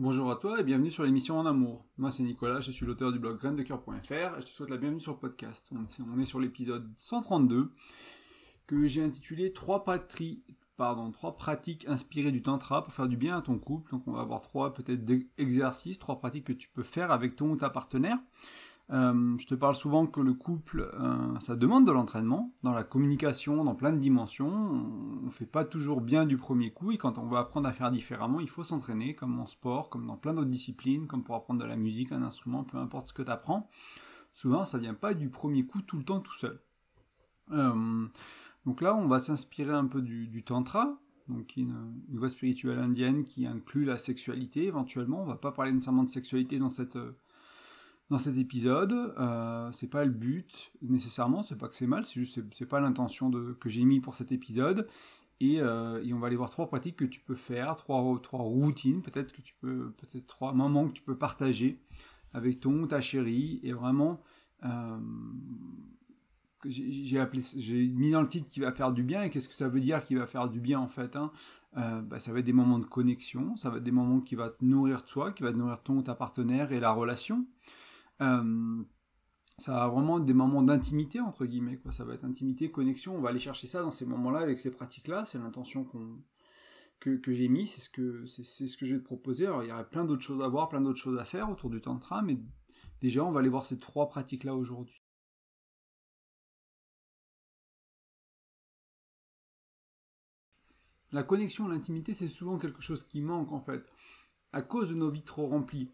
Bonjour à toi et bienvenue sur l'émission En Amour. Moi c'est Nicolas, je suis l'auteur du blog graindecoeur.fr et je te souhaite la bienvenue sur le podcast. On est sur l'épisode 132 que j'ai intitulé trois, pardon, trois pratiques inspirées du tantra pour faire du bien à ton couple. Donc on va avoir trois peut-être exercices, trois pratiques que tu peux faire avec ton ou ta partenaire. Euh, je te parle souvent que le couple, euh, ça demande de l'entraînement, dans la communication, dans plein de dimensions. On ne fait pas toujours bien du premier coup, et quand on veut apprendre à faire différemment, il faut s'entraîner, comme en sport, comme dans plein d'autres disciplines, comme pour apprendre de la musique, un instrument, peu importe ce que tu apprends. Souvent, ça vient pas du premier coup tout le temps tout seul. Euh, donc là, on va s'inspirer un peu du, tantra, donc une, une, voie spirituelle indienne qui inclut la sexualité éventuellement. On va pas parler nécessairement de sexualité dans cette dans cet épisode. Euh, c'est pas le but nécessairement, c'est pas que c'est mal, c'est juste c'est pas l'intention que j'ai mis pour cet épisode. Euh, et, on va aller voir trois pratiques que tu peux faire, trois, trois routines, peut-être que tu peux, peut-être trois moments que tu peux partager avec ton ta chérie et vraiment euh, j'ai appelé j'ai mis dans le titre qui va faire du bien et qu'est-ce que ça veut dire qui va faire du bien en fait hein? Euh, bah, ça va être des moments de connexion ça va être des moments qui va te nourrir toi qui va te nourrir ton ta partenaire et la relation euh, ça va vraiment des moments d'intimité entre guillemets ça va être intimité connexion. On va aller chercher ça dans ces moments là avec ces pratiques là c'est l'intention que, j'ai mis. C'est ce que je vais te proposer. Alors il y aurait plein d'autres choses à voir plein d'autres choses à faire autour du tantra mais déjà on va aller voir ces trois pratiques là aujourd'hui. La connexion l'intimité c'est souvent quelque chose qui manque en fait. À cause de nos vies trop remplies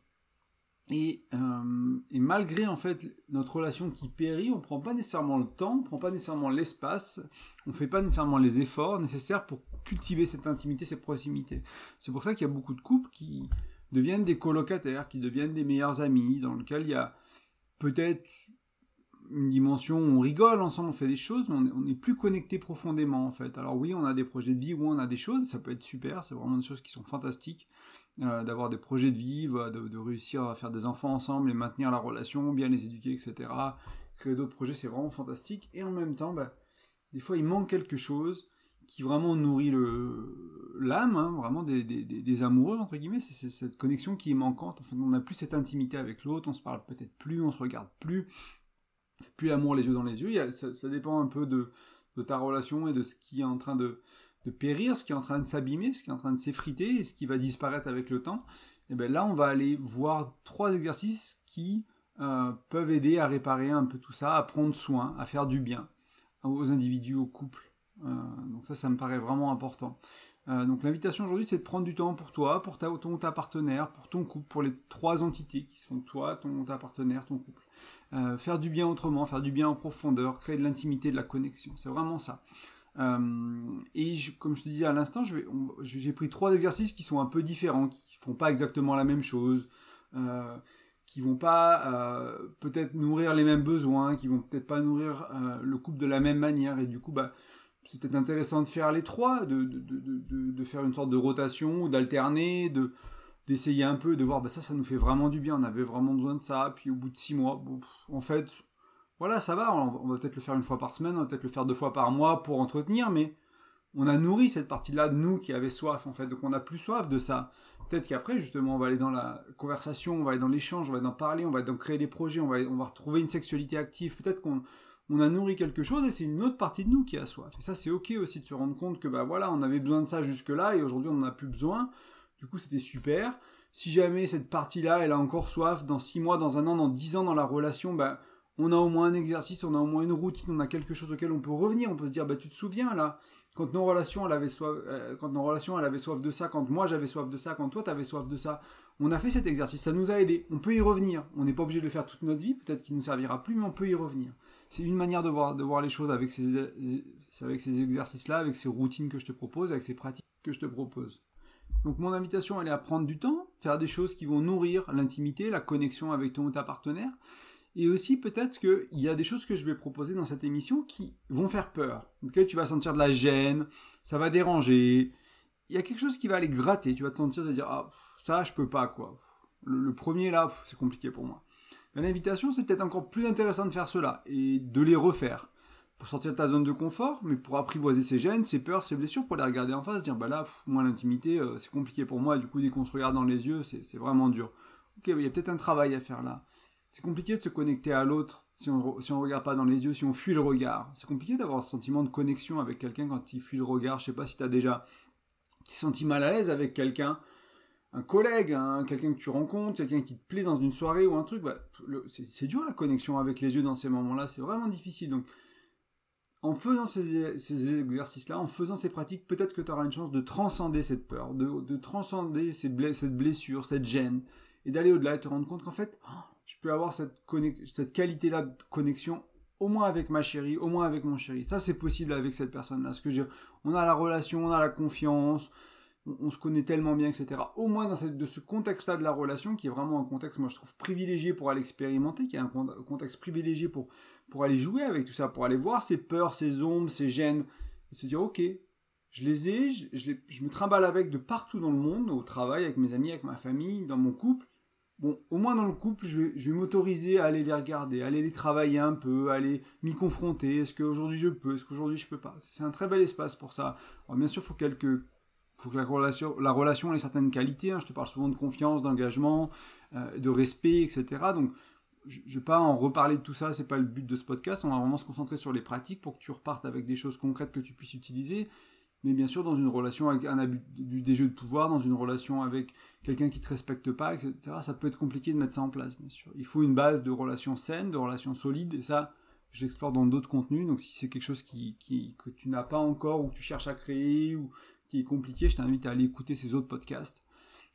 euh, et, malgré en fait notre relation qui périt, on prend pas nécessairement le temps, on prend pas nécessairement l'espace, on fait pas nécessairement les efforts nécessaires pour cultiver cette intimité, cette proximité. C'est pour ça qu'il y a beaucoup de couples qui deviennent des colocataires, qui deviennent des meilleurs amis, dans lequel il y a peut-être une dimension où on rigole ensemble, on fait des choses, mais on n'est plus connecté profondément en fait. Alors oui, on a des projets de vie, où on a des choses, ça peut être super, c'est vraiment des choses qui sont fantastiques, euh, d'avoir des projets de vie, de, réussir à faire des enfants ensemble et maintenir la relation, bien les éduquer, etc. Créer d'autres projets, c'est vraiment fantastique. Et en même temps, bah, des fois, il manque quelque chose qui vraiment nourrit l'âme, hein, vraiment des, amoureux, entre guillemets, c'est cette connexion qui est manquante. En fait, on n'a plus cette intimité avec l'autre, on se parle peut-être plus, on se regarde plus, plus l'amour les yeux dans les yeux. ça, dépend un peu de, ta relation et de ce qui est en train de, périr, ce qui est en train de s'abîmer, ce qui est en train de s'effriter et ce qui va disparaître avec le temps. Et bien là, on va aller voir trois exercices qui euh, peuvent aider à réparer un peu tout ça, à prendre soin, à faire du bien aux individus, aux couples. Euh, donc ça, ça me paraît vraiment important. Euh, donc l'invitation aujourd'hui, c'est de prendre du temps pour toi, pour ta, ta partenaire, pour ton couple, pour les trois entités qui sont toi, ton ta partenaire, ton couple. Euh, faire du bien autrement, faire du bien en profondeur, créer de l'intimité, de la connexion. C'est vraiment ça. Euh, et comme je te disais à l'instant, j'ai pris trois exercices qui sont un peu différents, qui font pas exactement la même chose, euh, qui vont pas peut-être nourrir les mêmes besoins, qui vont peut-être pas nourrir le couple de la même manière. Et du coup, bah, c'est peut-être intéressant de faire les trois, de, de, de, de faire une sorte de rotation, d'alterner, de d'essayer un peu, de voir, bah ça, ça nous fait vraiment du bien, on avait vraiment besoin de ça, puis au bout de six mois, en fait, voilà, ça va, on, va peut-être le faire une fois par semaine, on va peut-être le faire deux fois par mois pour entretenir, mais on a nourri cette partie-là de nous qui avait soif, en fait, donc on a plus soif de ça. Peut-être qu'après, justement, on va aller dans la conversation, on va aller dans l'échange, on va en parler, on va donc créer des projets, on va, on va retrouver une sexualité active, peut-être qu'on on a nourri quelque chose et c'est une autre partie de nous qui a soif. Et ça, c'est ok aussi de se rendre compte que, bah voilà, on avait besoin de ça jusque-là et aujourd'hui on n'en a plus besoin. Du coup, c'était super. Si jamais cette partie-là, elle a encore soif, dans 6 mois, dans un an, dans 10 ans dans la relation, bah, on a au moins un exercice, on a au moins une routine, on a quelque chose auquel on peut revenir. On peut se dire, bah, tu te souviens là, quand nos relations, elle avait soif, euh, quand nos relations, elle avait soif de ça, quand moi j'avais soif de ça, quand toi t'avais soif de ça, on a fait cet exercice, ça nous a aidé. On peut y revenir. On n'est pas obligé de le faire toute notre vie, peut-être qu'il nous servira plus, mais on peut y revenir. C'est une manière de voir, de voir les choses avec ces, avec ces exercices-là, avec ces routines que je te propose, avec ces pratiques que je te propose. Donc mon invitation, elle est à prendre du temps, faire des choses qui vont nourrir l'intimité, la connexion avec ton ou ta partenaire. Et aussi peut-être qu'il y a des choses que je vais proposer dans cette émission qui vont faire peur. Donc tu vas sentir de la gêne, ça va déranger. Il y a quelque chose qui va aller gratter. Tu vas te sentir de dire ah ça je peux pas quoi. Le, premier là c'est compliqué pour moi. L'invitation c'est peut-être encore plus intéressant de faire cela et de les refaire pour sortir de ta zone de confort, mais pour apprivoiser ses gènes, ses peurs, ses blessures, pour les regarder en face, dire bah là, moi l'intimité, euh, c'est compliqué pour moi, du coup dès qu'on se regarde dans les yeux, c'est vraiment dur. Ok, il y a peut-être un travail à faire là. C'est compliqué de se connecter à l'autre si on on regarde pas dans les yeux, si on fuit le regard. C'est compliqué d'avoir ce sentiment de connexion avec quelqu'un quand il fuit le regard. Je sais pas si tu as déjà senti mal à l'aise avec quelqu'un, un collègue, hein, quelqu'un que tu rencontres, quelqu'un qui te plaît dans une soirée ou un truc. Bah, c'est dur la connexion avec les yeux dans ces moments-là. C'est vraiment difficile. Donc en faisant ces, exercices-là, en faisant ces pratiques, peut-être que tu auras une chance de transcender cette peur, de, transcender cette blessure, cette gêne, et d'aller au-delà et te rendre compte qu'en fait, oh, je peux avoir cette, qualité-là de connexion au moins avec ma chérie, au moins avec mon chéri. Ça, c'est possible avec cette personne-là. Que on a la relation, on a la confiance, on, se connaît tellement bien, etc. Au moins dans de ce contexte-là de la relation, qui est vraiment un contexte, moi, je trouve privilégié pour aller expérimenter, qui est un contexte privilégié pour, pour aller jouer avec tout ça, pour aller voir ses peurs, ses ombres, ses gênes, et se dire, ok, je les ai, je, je me trimballe avec de partout dans le monde, au travail, avec mes amis, avec ma famille, dans mon couple, bon, au moins dans le couple, je vais, m'autoriser à aller les regarder, à aller les travailler un peu, à aller m'y confronter. Est-ce qu'aujourd'hui je peux? Est-ce qu'aujourd'hui je peux pas? C'est un très bel espace pour ça. Alors bien sûr, faut quelques faut que la relation, la relation ait certaines qualités. Hein. Je te parle souvent de confiance, d'engagement, euh, de respect, etc. Donc, je ne vais pas en reparler de tout ça. C'est pas le but de ce podcast. On va vraiment se concentrer sur les pratiques pour que tu repartes avec des choses concrètes que tu puisses utiliser mais bien sûr dans une relation avec un abus des jeux de pouvoir, dans une relation avec quelqu'un qui te respecte pas, etc. Ça peut être compliqué de mettre ça en place, bien sûr. Il faut une base de relations saines, de relations solides, et ça, je l'explore dans d'autres contenus. Donc si c'est quelque chose qui, que tu n'as pas encore ou que tu cherches à créer ou qui est compliqué, je t'invite à aller écouter ces autres podcasts,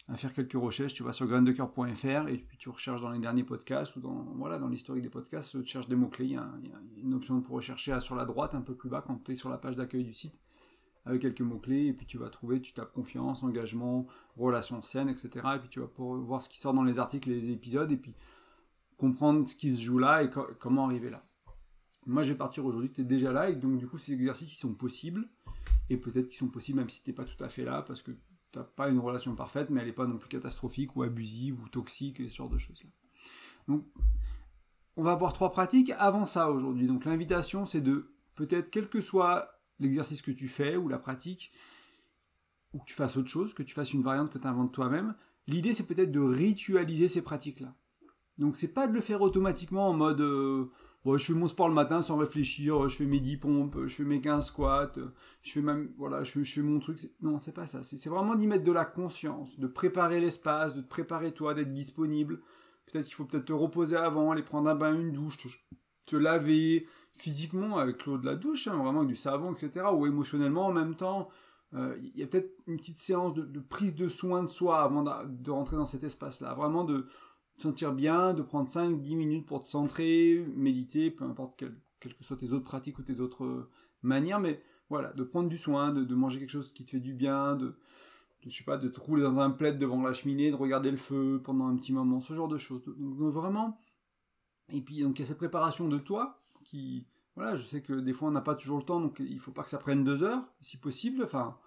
à faire quelques recherches. Tu vas sur graindecoeur.fr et puis tu recherches dans les derniers podcasts ou dans voilà dans l'historique des podcasts, tu cherches des mots clés. Il y, a, une option pour rechercher sur la droite, un peu plus bas, quand tu es sur la page d'accueil du site avec quelques mots-clés, et puis tu vas trouver, tu tapes confiance, engagement, relations saines, etc. Et puis tu vas pouvoir voir ce qui sort dans les articles les épisodes, et puis comprendre ce qui se joue là et comment arriver là. Moi, je vais partir aujourd'hui, tu es déjà là, et donc du coup, ces exercices, ils sont possibles, et peut-être qu'ils sont possibles même si tu n'es pas tout à fait là, parce que tu n'as pas une relation parfaite, mais elle n'est pas non plus catastrophique, ou abusive, ou toxique, et ce genre de choses-là. Donc, on va avoir trois pratiques avant ça aujourd'hui. Donc l'invitation, c'est de, peut-être, quel que soit l'exercice que tu fais ou la pratique, ou que tu fasses autre chose, que tu fasses une variante que tu inventes toi-même, l'idée c'est peut-être de ritualiser ces pratiques-là. Donc c'est pas de le faire automatiquement en mode euh, je fais mon sport le matin sans réfléchir, je fais mes 10 pompes, je fais mes 15 squats, je fais même voilà, je fais, mon truc. Non, c'est pas ça. C'est vraiment d'y mettre de la conscience, de préparer l'espace, de te préparer toi, d'être disponible. Peut-être qu'il faut peut-être te reposer avant, aller prendre un bain, une douche, te laver, physiquement avec l'eau de la douche, hein, vraiment avec du savon, etc., ou émotionnellement en même temps. Euh, il y a peut-être une petite séance de, prise de soin de soi avant de, rentrer dans cet espace-là. Vraiment de te sentir bien, de prendre 5-10 minutes pour te centrer, méditer, peu importe quelles que soient tes autres pratiques ou tes autres euh, manières, mais voilà, de prendre du soin, de, manger quelque chose qui te fait du bien, de, je sais pas, de te rouler dans un plaid devant la cheminée, de regarder le feu pendant un petit moment, ce genre de choses. Donc vraiment, et puis donc il y a cette préparation de toi qui, voilà, je sais que des fois on n'a pas toujours le temps, donc il faut pas que ça prenne deux heures, si possible. Enfin,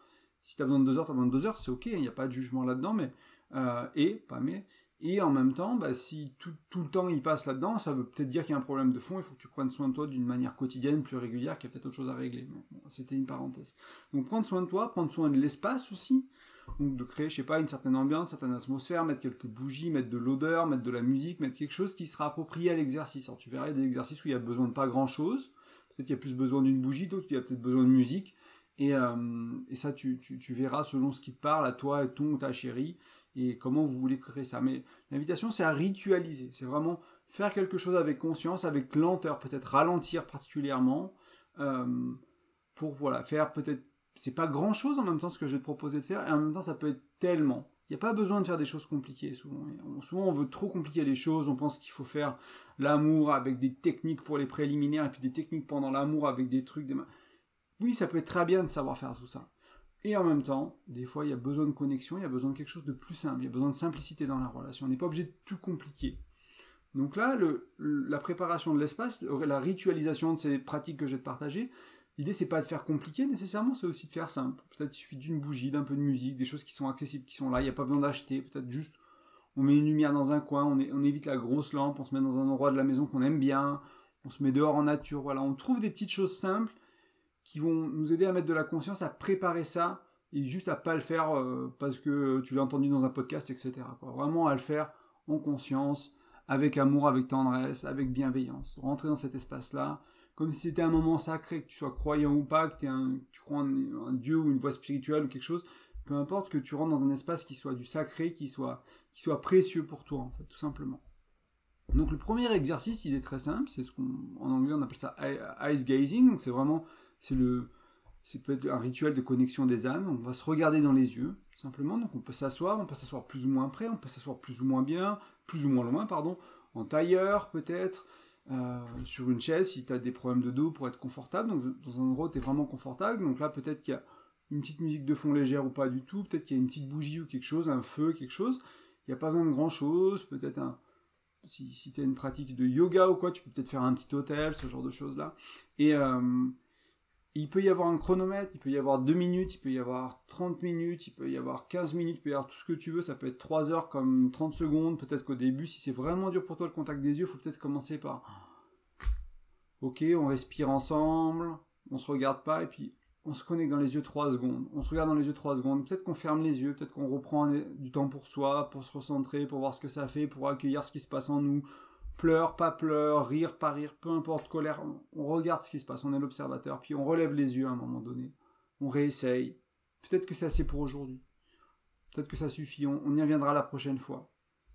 si tu as besoin de deux heures, tu as besoin de deux heures, c'est ok, il n'y a pas de jugement là-dedans, mais euh, et pas mais et en même temps, bah, si tout, le temps il passe là-dedans, ça veut peut-être dire qu'il y a un problème de fond, il faut que tu prennes soin de toi d'une manière quotidienne, plus régulière, qu'il y a peut-être autre chose à régler. C'était une parenthèse. Donc prendre soin de toi, prendre soin de l'espace aussi, donc de créer, je sais pas, une certaine ambiance, une certaine atmosphère, mettre quelques bougies, mettre de l'odeur, mettre de la musique, mettre quelque chose qui sera approprié à l'exercice. Alors tu verras des exercices où il y a besoin de pas grand-chose, peut-être qu'il y a plus besoin d'une bougie, d'autres il y a peut-être besoin de musique, et, euh, ça tu, verras selon ce qui te parle à toi, et ton ou ta chérie, et comment vous voulez créer ça. Mais l'invitation c'est à ritualiser, c'est vraiment faire quelque chose avec conscience, avec lenteur, peut-être ralentir particulièrement, euh, pour voilà, faire peut-être c'est pas grand chose en même temps ce que je vais te proposer de faire, et en même temps ça peut être tellement. Il n'y a pas besoin de faire des choses compliquées souvent. souvent on veut trop compliquer les choses, on pense qu'il faut faire l'amour avec des techniques pour les préliminaires, et puis des techniques pendant l'amour avec des trucs. Des... Oui, ça peut être très bien de savoir faire tout ça. Et en même temps, des fois, il y a besoin de connexion, il y a besoin de quelque chose de plus simple, il y a besoin de simplicité dans la relation. On n'est pas obligé de tout compliquer. Donc là, la préparation de l'espace, la ritualisation de ces pratiques que je vais te partager, L'idée, c'est pas de faire compliqué nécessairement, c'est aussi de faire simple. Peut-être il suffit d'une bougie, d'un peu de musique, des choses qui sont accessibles, qui sont là. Il n'y a pas besoin d'acheter. Peut-être juste, on met une lumière dans un coin, on, évite la grosse lampe, on se met dans un endroit de la maison qu'on aime bien. on se met dehors en nature. Voilà, on trouve des petites choses simples qui vont nous aider à mettre de la conscience, à préparer ça et juste à pas le faire euh, parce que tu l'as entendu dans un podcast, etc. Vraiment à le faire en conscience, avec amour, avec tendresse, avec bienveillance. Rentrer dans cet espace-là, comme si c'était un moment sacré, que tu sois croyant ou pas, que tu crois en un dieu ou une voix spirituelle ou quelque chose, peu importe que tu rentres dans un espace qui soit du sacré, qui soit, qui soit précieux pour toi, en fait, tout simplement. Donc le premier exercice, il est très simple, c'est ce qu'on en anglais on appelle ça ice gazing, donc c'est vraiment c'est le c'est peut-être un rituel de connexion des âmes, on va se regarder dans les yeux, simplement, donc on peut s'asseoir, on peut s'asseoir plus ou moins près, on peut s'asseoir plus ou moins bien, plus ou moins loin, pardon, en tailleur peut-être, euh, sur une chaise si tu as des problèmes de dos pour être confortable, donc dans un endroit où tu es vraiment confortable, donc là peut-être qu'il y a une petite musique de fond légère ou pas du tout, peut-être qu'il y a une petite bougie ou quelque chose, un feu, quelque chose, il n'y a pas besoin de grand chose, peut-être un, si, si tu as une pratique de yoga ou quoi, tu peux peut-être faire un petit hôtel, ce genre de choses-là. Et euh, il peut y avoir un chronomètre, il peut y avoir 2 minutes, il peut y avoir 30 minutes, il peut y avoir 15 minutes, il peut y avoir tout ce que tu veux, ça peut être 3 heures comme 30 secondes, peut-être qu'au début, si c'est vraiment dur pour toi le contact des yeux, faut peut-être commencer par... Ok, on respire ensemble, on se regarde pas, et puis on se connecte dans les yeux 3 secondes. On se regarde dans les yeux 3 secondes. Peut-être qu'on ferme les yeux, peut-être qu'on reprend du temps pour soi, pour se recentrer, pour voir ce que ça fait, pour accueillir ce qui se passe en nous. Pleur, pas pleur, rire, pas rire, peu importe, colère. On regarde ce qui se passe, on est l'observateur, puis on relève les yeux à un moment donné. On réessaye. Peut-être que c'est assez pour aujourd'hui. Peut-être que ça suffit, on, on y reviendra la prochaine fois.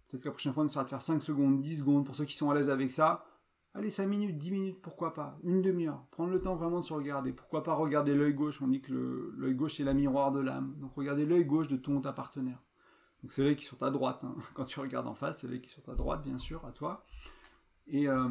Peut-être que la prochaine fois, on essaiera de faire 5 secondes, 10 secondes, pour ceux qui sont à l'aise avec ça. Allez, 5 minutes, 10 minutes, pourquoi pas? Une demi-heure. Prendre le temps vraiment de se regarder. Pourquoi pas regarder l'œil gauche? On dit que l'œil gauche, c'est la miroir de l'âme. Donc regardez l'œil gauche de ton ta partenaire. Donc c'est l'œil qui sur ta droite. Hein. Quand tu regardes en face, c'est l'œil qui est sur ta droite, bien sûr, à toi. Et, euh,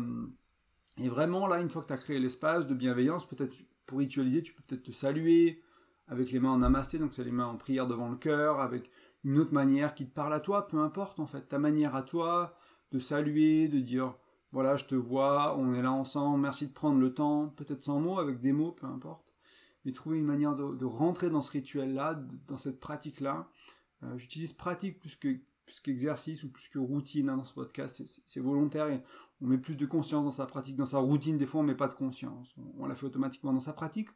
vraiment, là, une fois que tu as créé l'espace de bienveillance, peut-être pour ritualiser, tu peux peut-être te saluer avec les mains en namasté, donc c'est les mains en prière devant le cœur, avec une autre manière qui te parle à toi, peu importe en fait, ta manière à toi de saluer, de dire voilà, je te vois, on est là ensemble, merci de prendre le temps, peut-être sans mots, avec des mots, peu importe. Mais trouver une manière de, rentrer dans ce rituel-là, dans cette pratique-là. Euh, j'utilise pratique plus que plus qu'exercice ou plus que routine hein, dans ce podcast, c'est volontaire on met plus de conscience dans sa pratique, dans sa routine, des fois on met pas de conscience, on, la fait automatiquement dans sa pratique.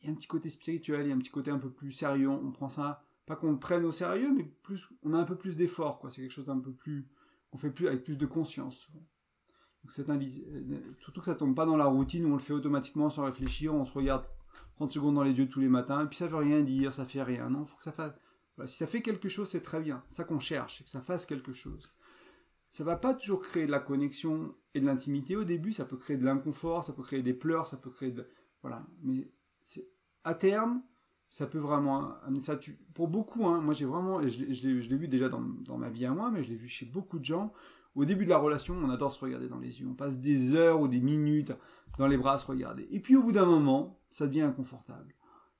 Il y a un petit côté spirituel, il y a un petit côté un peu plus sérieux, on prend ça, pas qu'on le prenne au sérieux, mais plus, on a un peu plus d'effort, c'est quelque chose d'un peu plus, on fait plus avec plus de conscience. Euh, surtout que ça tombe pas dans la routine où on le fait automatiquement sans réfléchir, on se regarde 30 secondes dans les yeux tous les matins, et puis ça veut rien dire, ça fait rien. Non, faut que ça fasse. si ça fait quelque chose, c'est très bien. Ça qu'on cherche, que ça fasse quelque chose. Ça va pas toujours créer de la connexion et de l'intimité au début, ça peut créer de l'inconfort, ça peut créer des pleurs, ça peut créer de. Voilà. Mais à terme, ça peut vraiment amener ça. Pour beaucoup, hein, moi j'ai vraiment. Et je, l'ai vu déjà dans, dans ma vie à moi, mais je l'ai vu chez beaucoup de gens au début de la relation, on adore se regarder dans les yeux. On passe des heures ou des minutes dans les bras à se regarder. Et puis au bout d'un moment, ça devient inconfortable.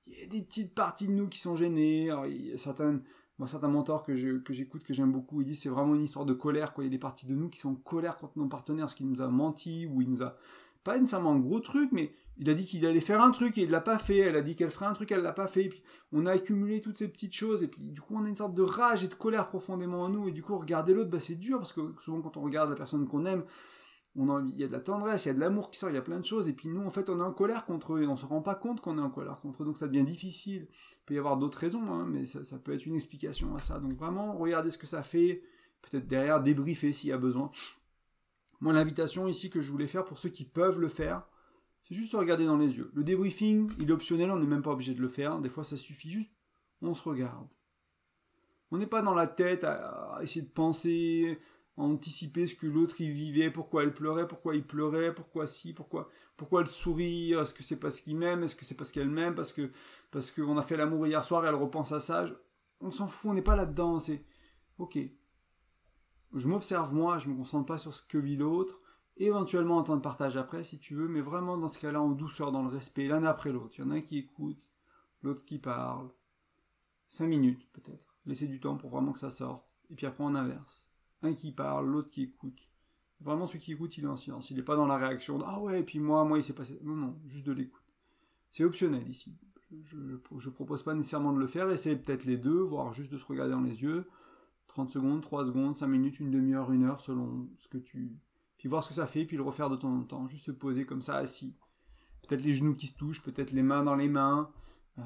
Il y a des petites parties de nous qui sont gênées. il y a certains, moi, certains mentors que, j'écoute, que j'aime beaucoup, ils disent c'est vraiment une histoire de colère. Quoi. Il y a des parties de nous qui sont en colère contre nos partenaires, ce qui nous a menti ou il nous a pas nécessairement un gros truc, mais il a dit qu'il allait faire un truc et il l'a pas fait. Elle a dit qu'elle ferait un truc, elle l'a pas fait. Et puis on a accumulé toutes ces petites choses et puis du coup on a une sorte de rage et de colère profondément en nous et du coup regarder l'autre, bah, c'est dur parce que souvent quand on regarde la personne qu'on aime, on il y a de la tendresse, il y a de l'amour qui sort, il y a plein de choses et puis nous en fait on est en colère contre eux et on se rend pas compte qu'on est en colère contre eux donc ça devient difficile. Il peut y avoir d'autres raisons, hein, mais ça, ça peut être une explication à ça. Donc vraiment regardez ce que ça fait, peut-être derrière débriefer s'il y a besoin. Moi, l'invitation ici que je voulais faire pour ceux qui peuvent le faire, c'est juste se regarder dans les yeux. Le débriefing, il est optionnel, on n'est même pas obligé de le faire. Des fois, ça suffit juste, on se regarde. On n'est pas dans la tête à, essayer de penser, à anticiper ce que l'autre y vivait, pourquoi elle pleurait, pourquoi il pleurait, pourquoi si, pourquoi, pourquoi elle sourire, est-ce que c'est parce qu'il m'aime, est-ce que c'est parce qu'elle m'aime, parce que parce qu'on a fait l'amour hier soir et elle repense à ça. On s'en fout, on n'est pas là-dedans. C'est ok, je m'observe moi, je me concentre pas sur ce que vit l'autre, éventuellement en temps de partage après si tu veux, mais vraiment dans ce cas-là en douceur, dans le respect, l'un après l'autre. Il y en a un qui écoute, l'autre qui parle. Cinq minutes peut-être. Laisser du temps pour vraiment que ça sorte. Et puis après on inverse. Un qui parle, l'autre qui écoute. Vraiment celui qui écoute, il est en silence. Il n'est pas dans la réaction ah ouais, et puis moi, moi il s'est passé. Non, non, juste de l'écoute. C'est optionnel ici. Je, je, propose pas nécessairement de le faire, essayez peut-être les deux, voire juste de se regarder dans les yeux. 30 secondes, 3 secondes, 5 minutes, une demi-heure, une heure, selon ce que tu... puis voir ce que ça fait, puis le refaire de temps en temps, juste se poser comme ça, assis. Peut-être les genoux qui se touchent, peut-être les mains dans les mains. Euh,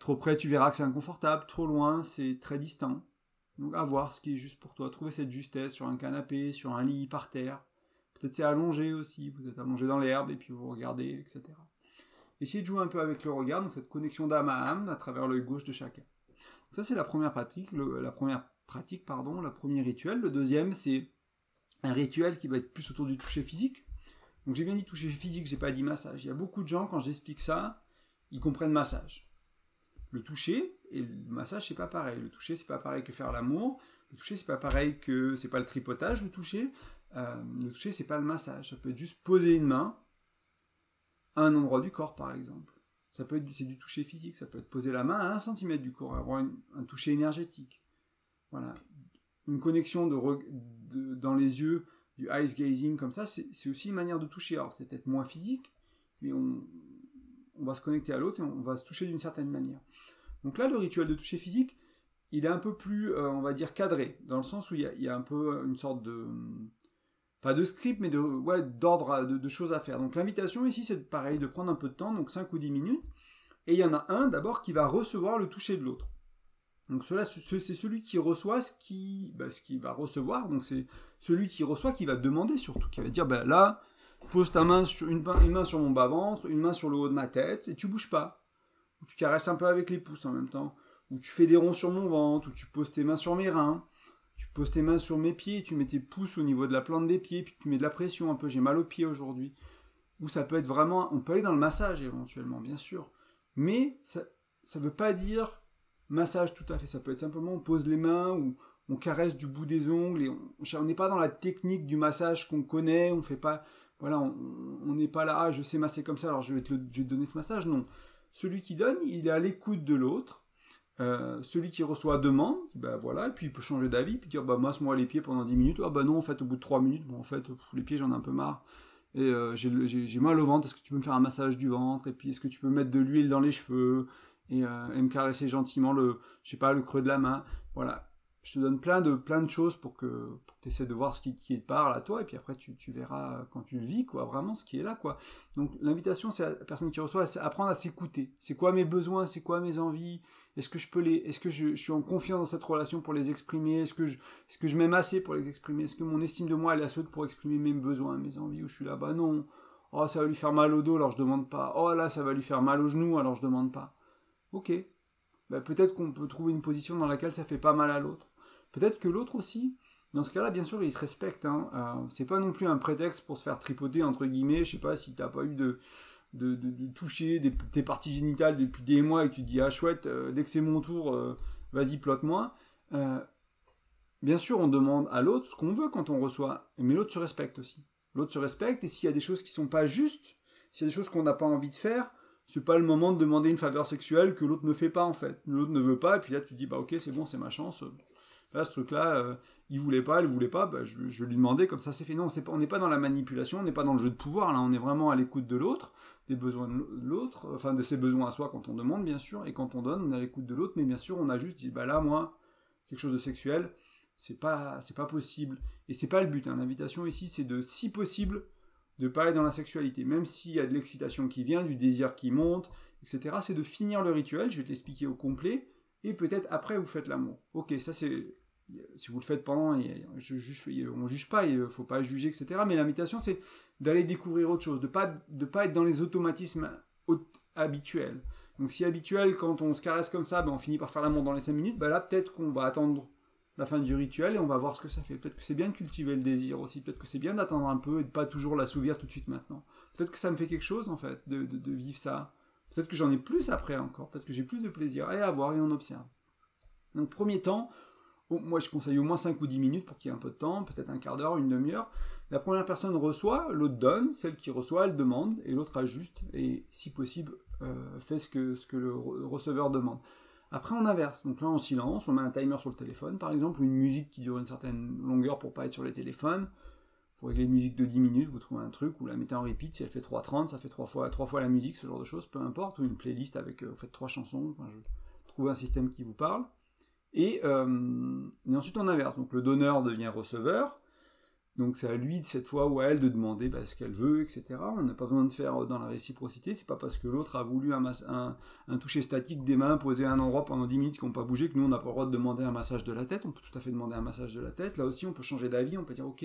trop près, tu verras que c'est inconfortable, trop loin, c'est très distant. Donc à voir ce qui est juste pour toi, trouver cette justesse sur un canapé, sur un lit, par terre. Peut-être c'est allongé aussi, vous êtes allongé dans l'herbe et puis vous regardez, etc. Essayez de jouer un peu avec le regard, donc cette connexion d'âme à âme à travers l'œil gauche de chacun. Ça c'est la première pratique, la première pratique, pardon, le premier rituel. Le deuxième c'est un rituel qui va être plus autour du toucher physique. Donc j'ai bien dit toucher physique, j'ai pas dit massage. Il y a beaucoup de gens quand j'explique ça, ils comprennent massage. Le toucher et le massage c'est pas pareil. Le toucher c'est pas pareil que faire l'amour. Le toucher c'est pas pareil que c'est pas le tripotage. Le toucher, euh, le toucher c'est pas le massage. Ça peut être juste poser une main à un endroit du corps par exemple. Ça peut être du toucher physique. Ça peut être poser la main à un centimètre du corps, avoir un toucher énergétique. Voilà, une connexion dans les yeux du ice gazing comme ça, c'est aussi une manière de toucher. Alors c'est peut-être moins physique, mais on, on va se connecter à l'autre et on va se toucher d'une certaine manière. Donc là, le rituel de toucher physique, il est un peu plus, euh, on va dire, cadré, dans le sens où il y a, un peu une sorte de... Pas de script, mais de ouais, d'ordre, de, choses à faire. Donc l'invitation ici, c'est pareil, de prendre un peu de temps, donc 5 ou 10 minutes. Et il y en a un d'abord qui va recevoir le toucher de l'autre. Donc cela, c'est celui qui reçoit ce qui, bah, va recevoir. Donc c'est celui qui reçoit qui va demander surtout, qui va dire, bah, là, pose ta main sur une, main sur mon bas-ventre, une main sur le haut de ma tête, et tu bouges pas. Ou tu caresses un peu avec les pouces en même temps. Ou tu fais des ronds sur mon ventre, ou tu poses tes mains sur mes reins. Poses tes mains sur mes pieds, tu mets tes pouces au niveau de la plante des pieds, puis tu mets de la pression un peu. J'ai mal aux pieds aujourd'hui. Ou ça peut être vraiment, on peut aller dans le massage éventuellement, bien sûr. Mais ça ne veut pas dire massage tout à fait. Ça peut être simplement on pose les mains ou on caresse du bout des ongles et on n'est pas dans la technique du massage qu'on connaît. On fait pas voilà, on n'est pas là, ah, je sais masser comme ça, alors je vais, te donner ce massage. Non. Celui qui donne, il est à l'écoute de l'autre. Euh, celui qui reçoit demande, ben voilà, et puis il peut changer d'avis, puis dire, bah masse-moi les pieds pendant 10 minutes. Ah bah non, en fait, au bout de 3 minutes, bon, en fait, les pieds, j'en ai un peu marre. Et euh, j'ai mal au ventre, est-ce que tu peux me faire un massage du ventre? Et puis, est-ce que tu peux mettre de l'huile dans les cheveux? Et, euh, et, me caresser gentiment le, je sais pas, le creux de la main Voilà je te donne plein de, plein de choses pour que, tu essaies de voir ce qui, te parle à toi, et puis après tu, verras quand tu le vis, quoi, vraiment ce qui est là, quoi. Donc l'invitation, c'est à la personne qui reçoit, c'est apprendre à s'écouter. C'est quoi mes besoins, c'est quoi mes envies, est-ce que je peux les, est-ce que je, suis en confiance dans cette relation pour les exprimer, est-ce que je, est-ce que je m'aime assez pour les exprimer, est-ce que mon estime de moi elle est assez haute pour exprimer mes besoins, mes envies, où je suis là, bah non, oh ça va lui faire mal au dos, alors je demande pas, oh là ça va lui faire mal au genou, alors je demande pas. Ok, bah, peut-être qu'on peut trouver une position dans laquelle ça fait pas mal à l'autre. Peut-être que l'autre aussi, dans ce cas-là, bien sûr, il se respecte. Hein. Euh, c'est pas non plus un prétexte pour se faire tripoter, entre guillemets. Je sais pas si t'as pas eu de, de, toucher des, tes parties génitales depuis des mois et que tu dis, ah chouette, euh, dès que c'est mon tour, euh, vas-y, plotte-moi. bien sûr, on demande à l'autre ce qu'on veut quand on reçoit, mais l'autre se respecte aussi. L'autre se respecte, et s'il y a des choses qui sont pas justes, s'il y a des choses qu'on n'a pas envie de faire, c'est pas le moment de demander une faveur sexuelle que l'autre ne fait pas en fait. L'autre ne veut pas, et puis là tu dis bah ok c'est bon c'est ma chance, Là, ce truc-là, euh, il voulait pas, elle voulait pas, bah, je, lui demandais, comme ça c'est fait. Non, on n'est pas dans la manipulation, on n'est pas dans le jeu de pouvoir, là, on est vraiment à l'écoute de l'autre, des besoins de l'autre, enfin de ses besoins à soi quand on demande, bien sûr, et quand on donne, on est à l'écoute de l'autre, mais bien sûr, on a juste dit, bah là, moi, quelque chose de sexuel, c'est pas, c'est pas possible. Et c'est pas le but, hein. l'invitation ici, c'est de, si possible, de parler dans la sexualité, même s'il y a de l'excitation qui vient, du désir qui monte, etc., c'est de finir le rituel, je vais t'expliquer au complet, et peut-être après vous faites l'amour. Ok, ça c'est si vous le faites pendant, on ne juge pas, il ne faut pas juger, etc. Mais l'invitation, c'est d'aller découvrir autre chose, de ne pas, de pas être dans les automatismes habituels. Donc si habituel, quand on se caresse comme ça, ben, on finit par faire l'amour dans les 5 minutes, ben là peut-être qu'on va attendre la fin du rituel et on va voir ce que ça fait. Peut-être que c'est bien de cultiver le désir aussi, peut-être que c'est bien d'attendre un peu et de pas toujours l'assouvir tout de suite maintenant. Peut-être que ça me fait quelque chose en fait, de, de vivre ça. Peut-être que j'en ai plus après encore, peut-être que j'ai plus de plaisir. Et à voir et on observe. Donc premier temps, moi je conseille au moins 5 ou 10 minutes pour qu'il y ait un peu de temps, peut-être un quart d'heure, une demi-heure. La première personne reçoit, l'autre donne, celle qui reçoit, elle demande, et l'autre ajuste, et si possible, euh, fait ce que, ce que le receveur demande. Après, on inverse. Donc là, en silence, on met un timer sur le téléphone, par exemple, ou une musique qui dure une certaine longueur pour pas être sur les téléphones. Vous régler une musique de 10 minutes, vous trouvez un truc, vous la mettez en repeat, si elle fait 3.30, ça fait 3 fois, 3 fois la musique, ce genre de choses, peu importe, ou une playlist avec, euh, vous faites 3 chansons, enfin, je trouve un système qui vous parle. Et, euh, ensuite on inverse, donc le donneur devient receveur, Donc c'est à lui cette fois ou à elle de demander bah, ce qu'elle veut, etc. On n'a pas besoin de faire dans la réciprocité. C'est pas parce que l'autre a voulu un, un, toucher statique des mains posé à un endroit pendant 10 minutes qui n'ont pas bougé que nous on n'a pas le droit de demander un massage de la tête. On peut tout à fait demander un massage de la tête. Là aussi on peut changer d'avis. On peut dire ok.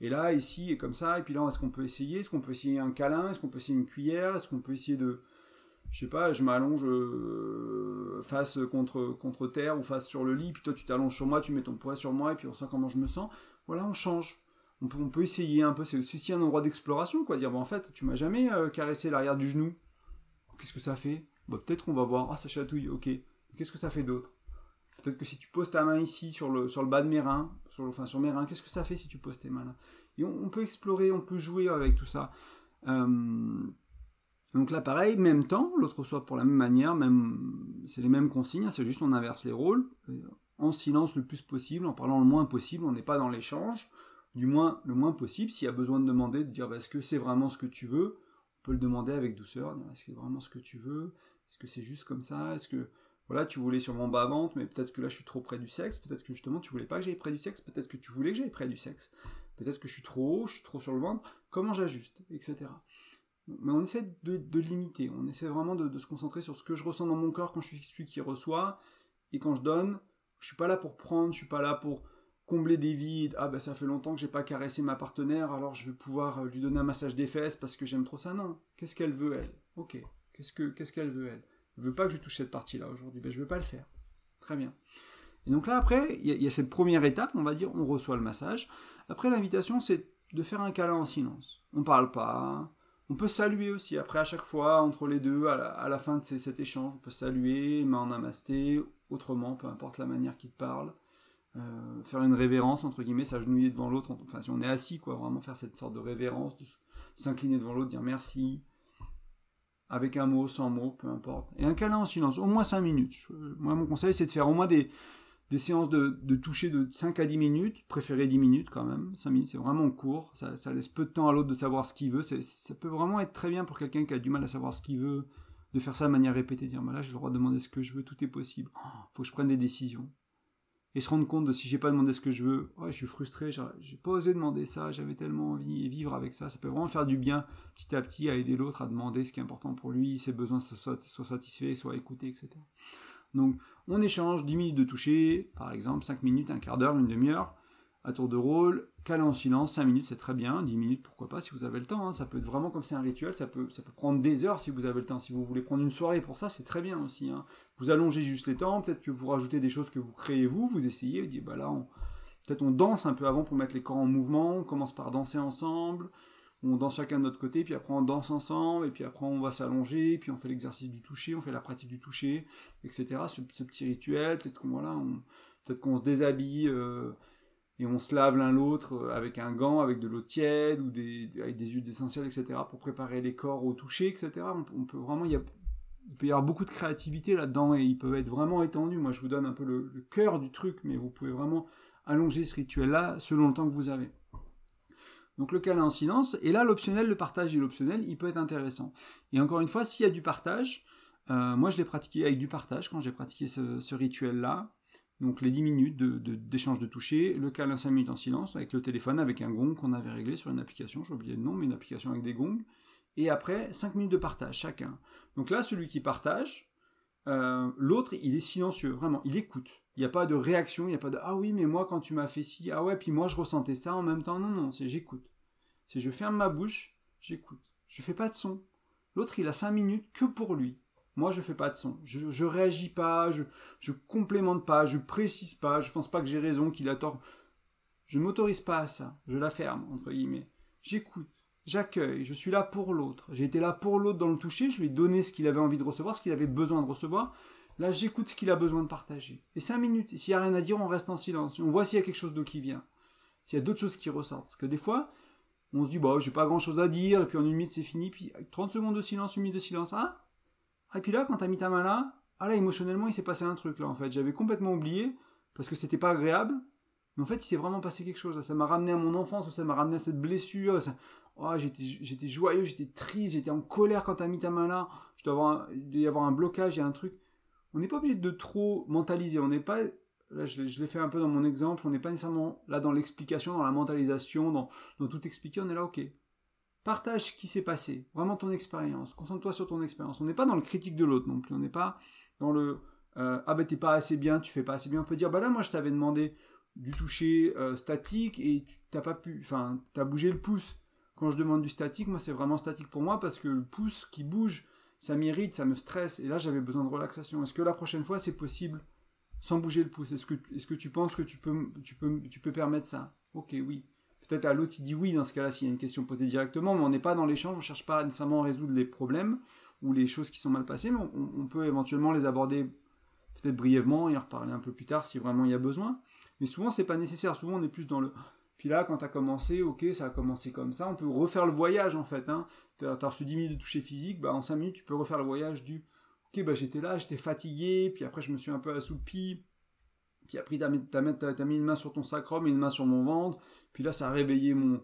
Et là ici et comme ça. Et puis là est-ce qu'on peut essayer? Est-ce qu'on peut essayer un câlin? Est-ce qu'on peut essayer une cuillère? Est-ce qu'on peut essayer de je sais pas, je m'allonge euh, face contre, terre ou face sur le lit, puis toi tu t'allonges sur moi, tu mets ton poids sur moi, et puis on sent comment je me sens. Voilà, on change. On peut, essayer un peu, c'est aussi un endroit d'exploration, quoi. Dire, en fait, tu m'as jamais euh, caressé l'arrière du genou. Qu'est-ce que ça fait? Bah, Peut-être qu'on va voir, ah, ça chatouille, ok. Qu'est-ce que ça fait d'autre? Peut-être que si tu poses ta main ici, sur le, sur le bas de mes reins, sur, enfin, sur mes reins, qu'est-ce que ça fait si tu poses tes mains là? Et on, peut explorer, on peut jouer avec tout ça. Euh, donc là, pareil, même temps, l'autre soit pour la même manière, même, c'est les mêmes consignes, c'est juste on inverse les rôles, euh, en silence le plus possible, en parlant le moins possible, on n'est pas dans l'échange, du moins le moins possible. S'il y a besoin de demander, de dire bah, est-ce que c'est vraiment ce que tu veux, on peut le demander avec douceur, est-ce que c'est vraiment ce que tu veux, est-ce que c'est juste comme ça, est-ce que voilà, tu voulais sur mon bas ventre, mais peut-être que là je suis trop près du sexe, peut-être que justement tu voulais pas que j'aille près du sexe, peut-être que tu voulais que j'aille près du sexe, peut-être que je suis trop haut, je suis trop sur le ventre, comment j'ajuste, etc. Mais on essaie de, limiter, on essaie vraiment de, se concentrer sur ce que je ressens dans mon corps quand je suis celui qui reçoit, et quand je donne, je suis pas là pour prendre, je suis pas là pour combler des vides. Ah ben ça fait longtemps que j'ai pas caressé ma partenaire, alors je vais pouvoir euh, lui donner un massage des fesses parce que j'aime trop ça. Non, qu'est-ce qu'elle veut elle? Ok, qu'est-ce que qu'est-ce qu'elle veut elle? Elle veut pas que je touche cette partie-là aujourd'hui. Ben je vais pas le faire. Très bien. Et donc là après, il y, a cette première étape, on va dire, on reçoit le massage. Après l'invitation, c'est de faire un câlin en silence. On parle pas, on peut saluer aussi, après à chaque fois, entre les deux, à la, fin de cet échange, on peut saluer, main en namasté, autrement, peu importe la manière qu'il te parle. Euh, faire une révérence, entre guillemets, s'agenouiller devant l'autre, enfin si on est assis, quoi, vraiment faire cette sorte de révérence, s'incliner devant l'autre, dire merci, avec un mot, sans mot, peu importe. Et un câlin en silence, au moins 5 minutes. Moi, mon conseil, c'est de faire au moins des, séances de, toucher de 5 à 10 minutes, préféré 10 minutes quand même. 5 minutes, c'est vraiment court. Ça, laisse peu de temps à l'autre de savoir ce qu'il veut. Ça peut vraiment être très bien pour quelqu'un qui a du mal à savoir ce qu'il veut, de faire ça de manière répétée. Dire, là, j'ai le droit de demander ce que je veux, tout est possible. Il oh, faut que je prenne des décisions. Et se rendre compte de si j'ai pas demandé ce que je veux, ouais, je suis frustré, j'ai pas osé demander ça, j'avais tellement envie de vivre avec ça. Ça peut vraiment faire du bien petit à petit à aider l'autre à demander ce qui est important pour lui, ses besoins soient, soient satisfaits, soient écoutés, etc. Donc on échange 10 minutes de toucher, par exemple 5 minutes, un quart d'heure, une demi-heure, tour de rôle, calé en silence, 5 minutes c'est très bien, 10 minutes pourquoi pas si vous avez le temps, hein. ça peut être vraiment comme c'est un rituel, ça peut, ça peut prendre des heures si vous avez le temps, si vous voulez prendre une soirée pour ça c'est très bien aussi. Hein. Vous allongez juste les temps, peut-être que vous rajoutez des choses que vous créez vous, vous essayez, vous dites bah là peut-être on danse un peu avant pour mettre les corps en mouvement, on commence par danser ensemble, on danse chacun de notre côté, puis après on danse ensemble, et puis après on va s'allonger, puis on fait l'exercice du toucher, on fait la pratique du toucher, etc. Ce, petit rituel, peut-être qu'on voilà, peut-être se déshabille euh, et on se lave l'un l'autre euh, avec un gant, avec de l'eau tiède ou avec des huiles essentielles, etc. pour préparer les corps au toucher, etc. On, peut vraiment, il, peut y avoir beaucoup de créativité là-dedans et ils peuvent être vraiment étendus. Moi, je vous donne un peu le, le cœur du truc, mais vous pouvez vraiment allonger ce rituel-là selon le temps que vous avez. Donc le câlin en silence, et là l'optionnel, le partage et l'optionnel, il peut être intéressant. Et encore une fois, s'il y a du partage, euh, moi je l'ai pratiqué avec du partage quand j'ai pratiqué ce, rituel-là, donc les 10 minutes d'échange de, de, toucher, le câlin 5 minutes en silence, avec le téléphone, avec un gong qu'on avait réglé sur une application, j'ai oublié le nom, mais une application avec des gongs, et après 5 minutes de partage chacun. Donc là, celui qui partage, euh, l'autre, il est silencieux, vraiment, il écoute. Il n'y a pas de réaction, il n'y a pas de ah oui, mais moi quand tu m'as fait ci, ah ouais, puis moi je ressentais ça en même temps. Non, non, c'est j'écoute. C'est je ferme ma bouche, j'écoute. Je fais pas de son. L'autre, il a cinq minutes que pour lui. Moi, je fais pas de son. Je, je réagis pas, je, je complémente pas, je précise pas, je pense pas que j'ai raison, qu'il a tort. Je m'autorise pas à ça. Je la ferme, entre guillemets. J'écoute, j'accueille, je suis là pour l'autre. J'ai été là pour l'autre dans le toucher, je lui ai donné ce qu'il avait envie de recevoir, ce qu'il avait besoin de recevoir. Là, j'écoute ce qu'il a besoin de partager. Et cinq minutes. S'il n'y a rien à dire, on reste en silence. On voit s'il y a quelque chose d'autre qui vient. S'il y a d'autres choses qui ressortent. Parce que des fois, on se dit, bah, j'ai pas grand chose à dire, et puis en une minute, c'est fini. Puis 30 secondes de silence, une minute de silence. Ah Et puis là, quand t'as mis ta main là, ah là, émotionnellement, il s'est passé un truc là, en fait. J'avais complètement oublié, parce que c'était pas agréable. Mais en fait, il s'est vraiment passé quelque chose. Ça m'a ramené à mon enfance, ça m'a ramené à cette blessure. Oh, j'étais joyeux, j'étais triste, j'étais en colère quand t'as mis ta main là. Je dois avoir il doit y avoir un blocage, il y a un truc on n'est pas obligé de trop mentaliser, on n'est pas là je l'ai fait un peu dans mon exemple, on n'est pas nécessairement là dans l'explication, dans la mentalisation, dans tout expliquer, on est là, ok. Partage ce qui s'est passé, vraiment ton expérience, concentre-toi sur ton expérience. On n'est pas dans le critique de l'autre non plus, on n'est pas dans le euh, ah ben t'es pas assez bien, tu fais pas assez bien. On peut dire bah là moi je t'avais demandé du toucher euh, statique et tu t'as pas pu, enfin t'as bougé le pouce. Quand je demande du statique, moi c'est vraiment statique pour moi parce que le pouce qui bouge, ça m'irrite, ça me stresse et là j'avais besoin de relaxation. Est-ce que la prochaine fois c'est possible sans bouger le pouce? Est-ce que, est que tu penses que tu peux, tu, peux, tu peux permettre ça? Ok, oui. Peut-être à l'autre il dit oui dans ce cas-là s'il y a une question posée directement, mais on n'est pas dans l'échange, on cherche pas nécessairement à résoudre les problèmes ou les choses qui sont mal passées, mais on peut éventuellement les aborder peut-être brièvement et en reparler un peu plus tard si vraiment il y a besoin. Mais souvent, c'est pas nécessaire. Souvent, on est plus dans le. Puis là, quand as commencé, ok, ça a commencé comme ça. On peut refaire le voyage en fait. Hein. Tu as, reçu 10 minutes de toucher physique, bah, en 5 minutes, tu peux refaire le voyage du. Ok, bah, j'étais là, j'étais fatigué, puis après, je me suis un peu assoupi. Puis après, tu as, mis une main sur ton sacrum et une main sur mon ventre. Puis là, ça a réveillé mon,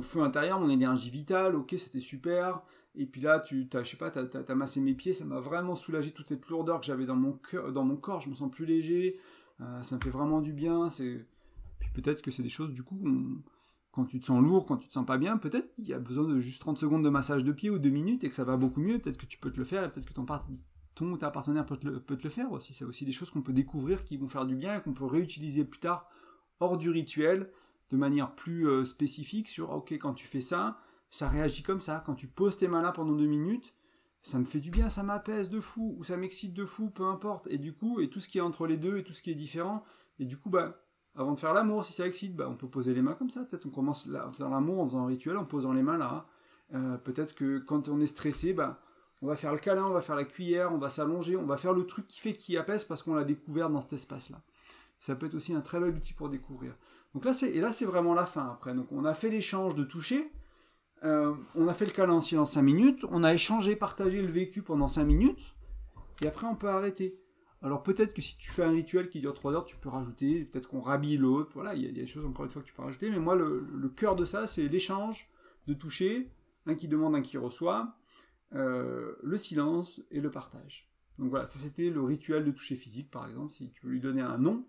feu intérieur, mon énergie vitale. Ok, c'était super. Et puis là, tu as, je sais pas, tu as, massé mes pieds, ça m'a vraiment soulagé toute cette lourdeur que j'avais dans mon corps, je me sens plus léger, euh, ça me fait vraiment du bien. Puis peut-être que c'est des choses du coup quand tu te sens lourd, quand tu te sens pas bien, peut-être il y a besoin de juste 30 secondes de massage de pied ou 2 minutes et que ça va beaucoup mieux, peut-être que tu peux te le faire et peut-être que ton, ton ta partenaire peut te, le, peut te le faire aussi. C'est aussi des choses qu'on peut découvrir qui vont faire du bien et qu'on peut réutiliser plus tard hors du rituel de manière plus euh, spécifique sur OK quand tu fais ça, ça réagit comme ça. Quand tu poses tes mains là pendant deux minutes, ça me fait du bien, ça m'apaise de fou, ou ça m'excite de fou, peu importe. Et du coup, et tout ce qui est entre les deux, et tout ce qui est différent, et du coup, bah, avant de faire l'amour, si ça excite, bah, on peut poser les mains comme ça. Peut-être on commence à faire l'amour en faisant un rituel, en posant les mains là. Euh, peut-être que quand on est stressé, bah, on va faire le câlin, on va faire la cuillère, on va s'allonger, on va faire le truc qui fait qui apaise parce qu'on l'a découvert dans cet espace-là. Ça peut être aussi un très bel outil pour découvrir. Donc là, et là, c'est vraiment la fin après. Donc on a fait l'échange de toucher, euh, on a fait le câlin en silence 5 minutes, on a échangé, partagé le vécu pendant 5 minutes, et après on peut arrêter. Alors peut-être que si tu fais un rituel qui dure 3 heures, tu peux rajouter, peut-être qu'on rhabille l'autre, voilà, il y, a des choses encore une fois que tu peux rajouter, mais moi le, cœur de ça c'est l'échange de toucher, un qui demande, un qui reçoit, euh, le silence et le partage. Donc voilà, ça c'était le rituel de toucher physique par exemple, si tu veux lui donner un nom,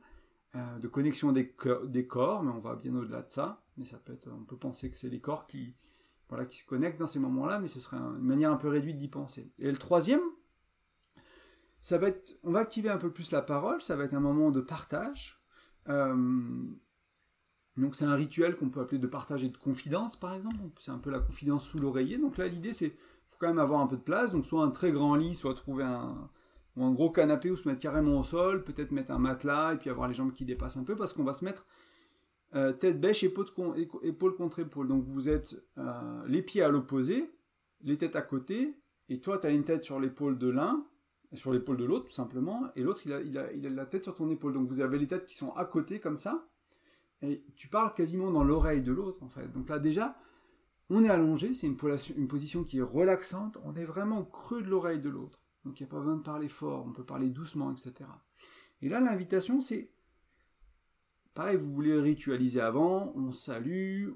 euh, de connexion des, corps, mais on va bien au-delà de ça, mais ça peut être, on peut penser que c'est les corps qui, voilà, qui se connectent dans ces moments-là, mais ce serait une manière un peu réduite d'y penser. Et le troisième, ça va être, on va activer un peu plus la parole, ça va être un moment de partage. Euh, donc c'est un rituel qu'on peut appeler de partage et de confidence, par exemple. C'est un peu la confidence sous l'oreiller. Donc là, l'idée, c'est quand même avoir un peu de place. Donc soit un très grand lit, soit trouver un, gros canapé ou se mettre carrément au sol, peut-être mettre un matelas et puis avoir les jambes qui dépassent un peu, parce qu'on va se mettre euh, tête bêche, épaule, contre épaule. Donc vous êtes euh, les pieds à l'opposé, les têtes à côté, et toi tu as une tête sur l'épaule de l'un, sur l'épaule de l'autre tout simplement, et l'autre il a, il, a, il a, la tête sur ton épaule. Donc vous avez les têtes qui sont à côté comme ça, et tu parles quasiment dans l'oreille de l'autre en fait. Donc là déjà, on est allongé, c'est une, position qui est relaxante, on est vraiment au creux de l'oreille de l'autre. Donc il n'y a pas besoin de parler fort, on peut parler doucement, etc. Et là l'invitation c'est Pareil, vous voulez ritualiser avant, on salue,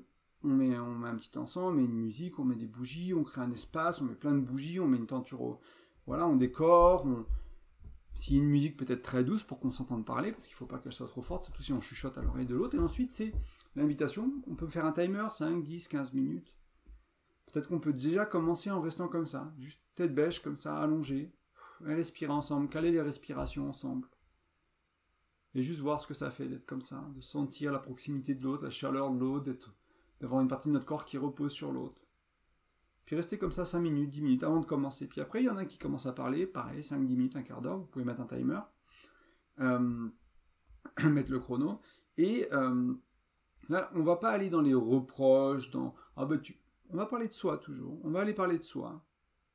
on met, un petit encens, on met une musique, on met des bougies, on crée un espace, on met plein de bougies, on met une tenture Voilà, on décore, on... Si une musique peut-être très douce pour qu'on s'entende parler, parce qu'il ne faut pas qu'elle soit trop forte, surtout si on chuchote à l'oreille de l'autre. Et ensuite, c'est l'invitation. On peut faire un timer, 5, 10, 15 minutes. Peut-être qu'on peut déjà commencer en restant comme ça, juste tête bêche, comme ça, allongée, et respirer ensemble, caler les respirations ensemble. Et juste voir ce que ça fait d'être comme ça, de sentir la proximité de l'autre, la chaleur de l'autre, d'avoir une partie de notre corps qui repose sur l'autre. Puis rester comme ça 5 minutes, 10 minutes avant de commencer. Puis après, il y en a qui commencent à parler, pareil, 5-10 minutes, un quart d'heure, vous pouvez mettre un timer, euh, mettre le chrono. Et euh, là, on va pas aller dans les reproches, dans... Ah ben tu... On va parler de soi toujours, on va aller parler de soi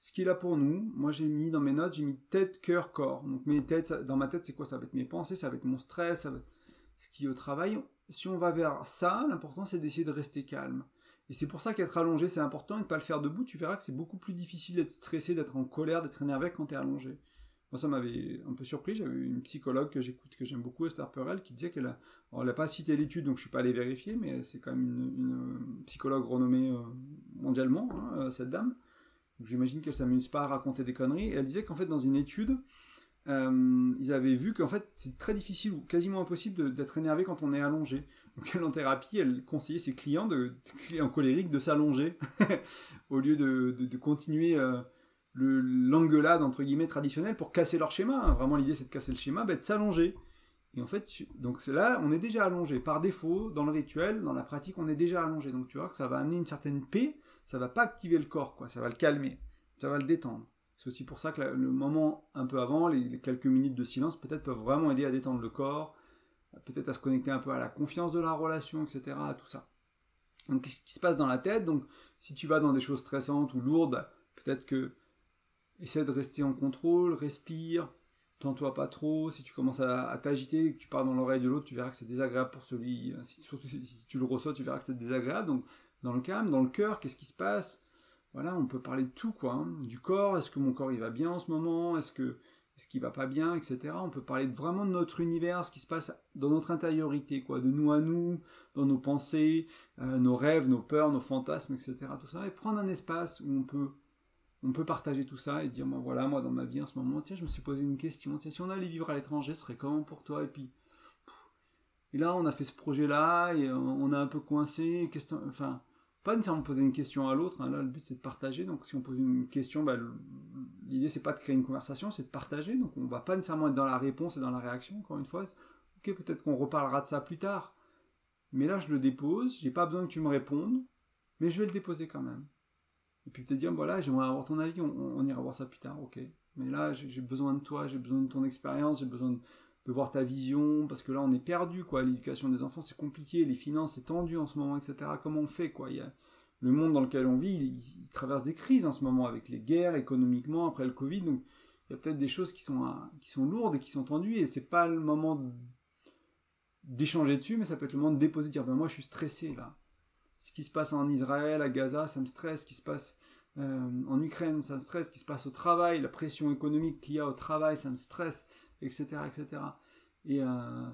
ce qu'il a pour nous. Moi, j'ai mis dans mes notes, j'ai mis tête, cœur, corps. Donc, mes têtes, dans ma tête, c'est quoi? Ça va être mes pensées, ça va être mon stress, ça va être ce qui est au travail. Si on va vers ça, l'important, c'est d'essayer de rester calme. Et c'est pour ça qu'être allongé, c'est important et de ne pas le faire debout. Tu verras que c'est beaucoup plus difficile d'être stressé, d'être en colère, d'être énervé quand tu es allongé. Moi, ça m'avait un peu surpris. J'avais une psychologue que j'écoute, que j'aime beaucoup, Esther Perel, qui disait qu'elle a. n'a pas cité l'étude, donc je suis pas allé vérifier, mais c'est quand même une, psychologue renommée euh, mondialement, hein, euh, cette dame. J'imagine qu'elle s'amuse pas à raconter des conneries. Et elle disait qu'en fait, dans une étude, euh, ils avaient vu qu'en fait, c'est très difficile ou quasiment impossible d'être énervé quand on est allongé. Donc, elle, en thérapie, elle conseillait ses clients, de, clients colériques, de s'allonger au lieu de, de, continuer euh, l'engueulade, entre guillemets, traditionnelle pour casser leur schéma. Hein. Vraiment, l'idée, c'est de casser le schéma, bah, de s'allonger. Et en fait, donc là, on est déjà allongé. Par défaut, dans le rituel, dans la pratique, on est déjà allongé. Donc tu vois que ça va amener une certaine paix, ça va pas activer le corps, quoi. Ça va le calmer, ça va le détendre. C'est aussi pour ça que le moment un peu avant, les, quelques minutes de silence, peut-être peuvent vraiment aider à détendre le corps, peut-être à se connecter un peu à la confiance de la relation, etc. Tout ça. Donc, qu'est-ce qui se passe dans la tête? Donc, si tu vas dans des choses stressantes ou lourdes, peut-être que essaie de rester en contrôle, respire, tends-toi pas trop. Si tu commences à, t'agiter que tu pars dans l'oreille de l'autre, tu verras que c'est désagréable pour celui. surtout si, tu le reçois, tu verras que c'est désagréable. Donc, dans le calme, dans le cœur, qu'est-ce qui se passe? Voilà, on peut parler de tout, quoi. Hein. Du corps, est-ce que mon corps il va bien en ce moment? Est-ce que est-ce qu'il va pas bien, etc. On peut parler vraiment de notre univers, ce qui se passe dans notre intériorité, quoi, de nous à nous, dans nos pensées, euh, nos rêves, nos peurs, nos fantasmes, etc. Tout ça, et prendre un espace où on peut, on peut partager tout ça et dire, bon, voilà, moi dans ma vie en ce moment, tiens, je me suis posé une question, tiens, si on allait vivre à l'étranger, ce serait comment pour toi? Et puis, et là, on a fait ce projet-là et on a un peu coincé, enfin, pas nécessairement poser une question à l'autre. Hein. Là, le but c'est de partager. Donc, si on pose une question, bah, l'idée c'est pas de créer une conversation, c'est de partager. Donc, on va pas nécessairement être dans la réponse et dans la réaction. Encore une fois, ok, peut-être qu'on reparlera de ça plus tard. Mais là, je le dépose. J'ai pas besoin que tu me répondes, mais je vais le déposer quand même. Et puis peut-être dire, voilà, j'aimerais avoir ton avis. On, ira voir ça plus tard. Ok. Mais là, j'ai besoin de toi. J'ai besoin de ton expérience. J'ai besoin de voir ta vision, parce que là on est perdu, quoi. L'éducation des enfants c'est compliqué, les finances c'est tendu en ce moment, etc. Comment on fait, quoi? Il y a le monde dans lequel on vit, il, traverse des crises en ce moment avec les guerres, économiquement, après le Covid, donc il y a peut-être des choses qui sont, qui sont lourdes et qui sont tendues, et c'est pas le moment d'échanger dessus, mais ça peut être le moment de déposer, de dire ben moi je suis stressé là. Ce qui se passe en Israël, à Gaza, ça me stresse. Ce qui se passe euh, en Ukraine, ça me stresse. Ce qui se passe au travail, la pression économique qu'il y a au travail, ça me stresse etc. etc. Et euh,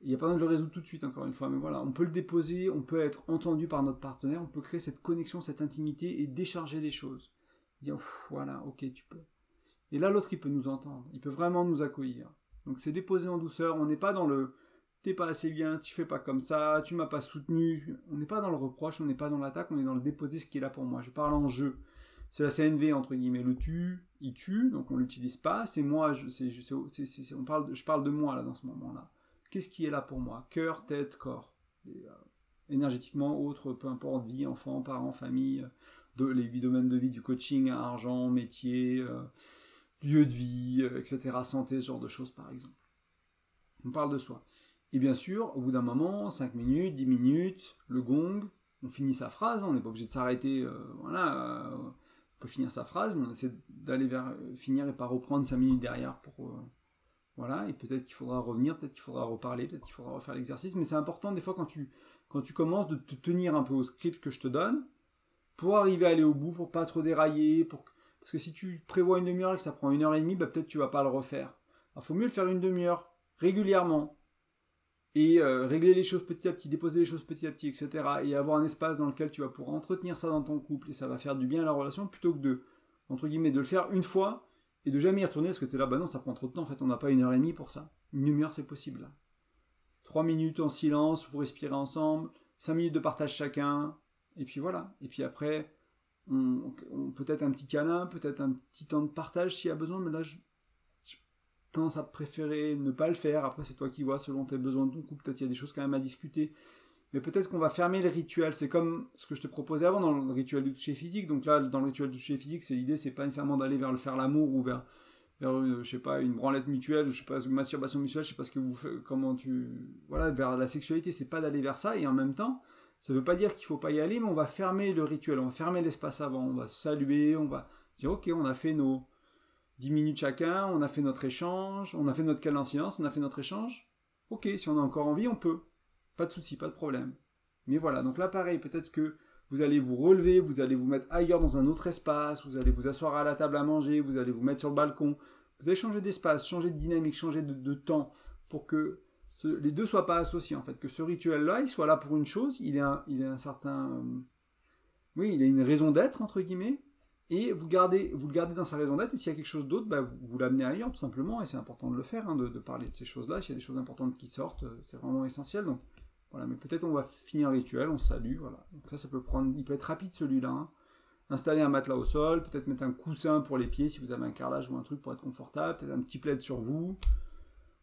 il n'y a pas besoin de le résoudre tout de suite, encore une fois, mais voilà, on peut le déposer, on peut être entendu par notre partenaire, on peut créer cette connexion, cette intimité et décharger des choses. Dire, voilà, ok, tu peux. Et là, l'autre, il peut nous entendre, il peut vraiment nous accueillir. Donc c'est déposer en douceur, on n'est pas dans le t'es pas assez bien, tu fais pas comme ça, tu m'as pas soutenu. On n'est pas dans le reproche, on n'est pas dans l'attaque, on est dans le déposer ce qui est là pour moi. Je parle en jeu c'est la CNV entre guillemets. Le tu, il tue, donc on l'utilise pas. C'est moi, je, on parle, je parle de moi là dans ce moment-là. Qu'est-ce qui est là pour moi? Cœur, tête, corps. Euh, énergétiquement, autre, peu importe, vie, enfant, parents, famille, de, les huit domaines de vie du coaching, argent, métier, euh, lieu de vie, euh, etc., santé, ce genre de choses par exemple. On parle de soi. Et bien sûr, au bout d'un moment, 5 minutes, 10 minutes, le gong, on finit sa phrase, on n'est pas obligé de s'arrêter, voilà peut finir sa phrase, mais on essaie d'aller vers euh, finir et pas reprendre 5 minutes derrière pour. Euh, voilà, et peut-être qu'il faudra revenir, peut-être qu'il faudra reparler, peut-être qu'il faudra refaire l'exercice, mais c'est important des fois quand tu, quand tu commences de te tenir un peu au script que je te donne, pour arriver à aller au bout, pour pas trop dérailler, pour parce que si tu prévois une demi-heure et que ça prend une heure et demie, bah peut-être tu vas pas le refaire. Il faut mieux le faire une demi-heure, régulièrement, et euh, régler les choses petit à petit, déposer les choses petit à petit, etc. Et avoir un espace dans lequel tu vas pouvoir entretenir ça dans ton couple et ça va faire du bien à la relation plutôt que de, entre guillemets, de le faire une fois et de jamais y retourner parce que tu es là, bah non, ça prend trop de temps, en fait, on n'a pas une heure et demie pour ça. Une demi-heure, c'est possible. Trois minutes en silence, vous respirez ensemble, cinq minutes de partage chacun, et puis voilà. Et puis après, peut-être un petit câlin, peut-être un petit temps de partage s'il y a besoin, mais là, je, tendance à préférer ne pas le faire. Après, c'est toi qui vois selon tes besoins de ton couple. Peut-être qu'il y a des choses quand même à discuter. Mais peut-être qu'on va fermer le rituel. C'est comme ce que je te proposais avant dans le rituel du toucher physique. Donc là, dans le rituel du toucher physique, c'est l'idée, c'est pas nécessairement d'aller vers le faire l'amour ou vers, euh, je sais pas, une branlette mutuelle, je sais pas, une masturbation mutuelle, je sais pas ce que vous faites, comment tu, voilà, vers la sexualité, c'est pas d'aller vers ça. Et en même temps, ça veut pas dire qu'il faut pas y aller, mais on va fermer le rituel, on va fermer l'espace avant, on va saluer, on va dire, ok, on a fait nos, 10 minutes chacun, on a fait notre échange, on a fait notre câlin en silence, on a fait notre échange. Ok, si on a encore envie, on peut. Pas de souci, pas de problème. Mais voilà, donc là pareil, peut-être que vous allez vous relever, vous allez vous mettre ailleurs dans un autre espace, vous allez vous asseoir à la table à manger, vous allez vous mettre sur le balcon. Vous allez changer d'espace, changer de dynamique, changer de, temps pour que les deux soient pas associés en fait, que ce rituel-là, il soit là pour une chose, il il est un certain, oui, il a une raison d'être entre guillemets, Et vous, le gardez dans sa raison d'être, et s'il y a quelque chose d'autre, bah, vous, l'amenez ailleurs, tout simplement, et c'est important de le faire, hein, de, de, parler de ces choses-là. S'il y a des choses importantes qui sortent, euh, c'est vraiment essentiel. Donc, voilà, mais peut-être on va finir le rituel, on salue, voilà. Donc ça, ça peut prendre, il peut être rapide celui-là. Hein. Installer un matelas au sol, peut-être mettre un coussin pour les pieds si vous avez un carrelage ou un truc pour être confortable, peut-être un petit plaid sur vous.